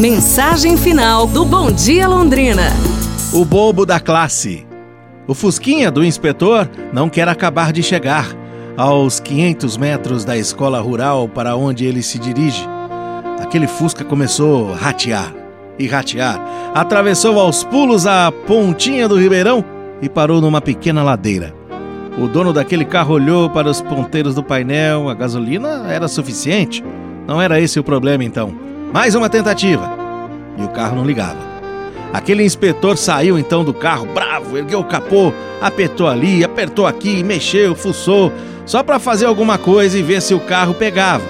Mensagem final do Bom Dia Londrina. O bobo da classe. O Fusquinha do inspetor não quer acabar de chegar aos 500 metros da escola rural para onde ele se dirige. Aquele Fusca começou a ratear e ratear, atravessou aos pulos a pontinha do Ribeirão e parou numa pequena ladeira. O dono daquele carro olhou para os ponteiros do painel, a gasolina era suficiente. Não era esse o problema então. Mais uma tentativa. E o carro não ligava. Aquele inspetor saiu então do carro, bravo, ergueu o capô, apertou ali, apertou aqui, mexeu, fuçou, só para fazer alguma coisa e ver se o carro pegava.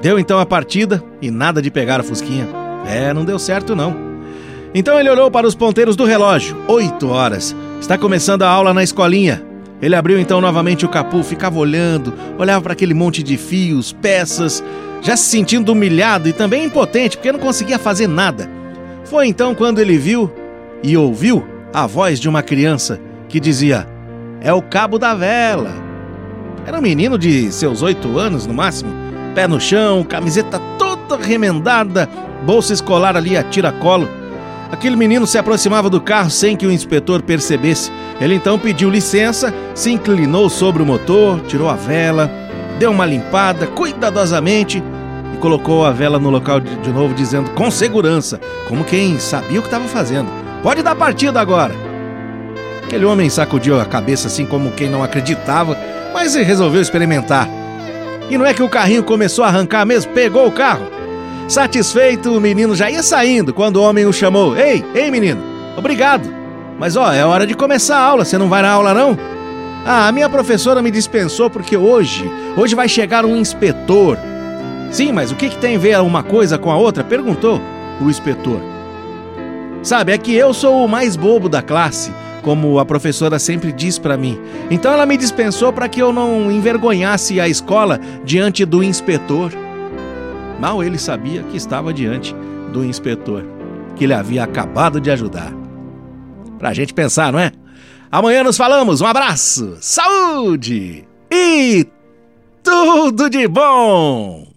Deu então a partida e nada de pegar a Fusquinha. É, não deu certo não. Então ele olhou para os ponteiros do relógio. Oito horas. Está começando a aula na escolinha. Ele abriu então novamente o capô, ficava olhando, olhava para aquele monte de fios, peças, já se sentindo humilhado e também impotente porque não conseguia fazer nada. Foi então quando ele viu e ouviu a voz de uma criança que dizia: É o cabo da vela. Era um menino de seus oito anos no máximo, pé no chão, camiseta toda remendada, bolsa escolar ali a tiracolo. Aquele menino se aproximava do carro sem que o inspetor percebesse. Ele então pediu licença, se inclinou sobre o motor, tirou a vela, deu uma limpada cuidadosamente e colocou a vela no local de, de novo, dizendo com segurança, como quem sabia o que estava fazendo: Pode dar partida agora. Aquele homem sacudiu a cabeça assim como quem não acreditava, mas resolveu experimentar. E não é que o carrinho começou a arrancar mesmo? Pegou o carro. Satisfeito, o menino já ia saindo quando o homem o chamou: Ei, ei menino, obrigado. Mas ó, é hora de começar a aula, você não vai na aula não? Ah, a minha professora me dispensou porque hoje, hoje vai chegar um inspetor. Sim, mas o que, que tem a ver uma coisa com a outra? Perguntou o inspetor. Sabe, é que eu sou o mais bobo da classe, como a professora sempre diz para mim. Então ela me dispensou para que eu não envergonhasse a escola diante do inspetor. Mal ele sabia que estava diante do inspetor, que ele havia acabado de ajudar. Pra gente pensar, não é? Amanhã nos falamos. Um abraço, saúde e tudo de bom!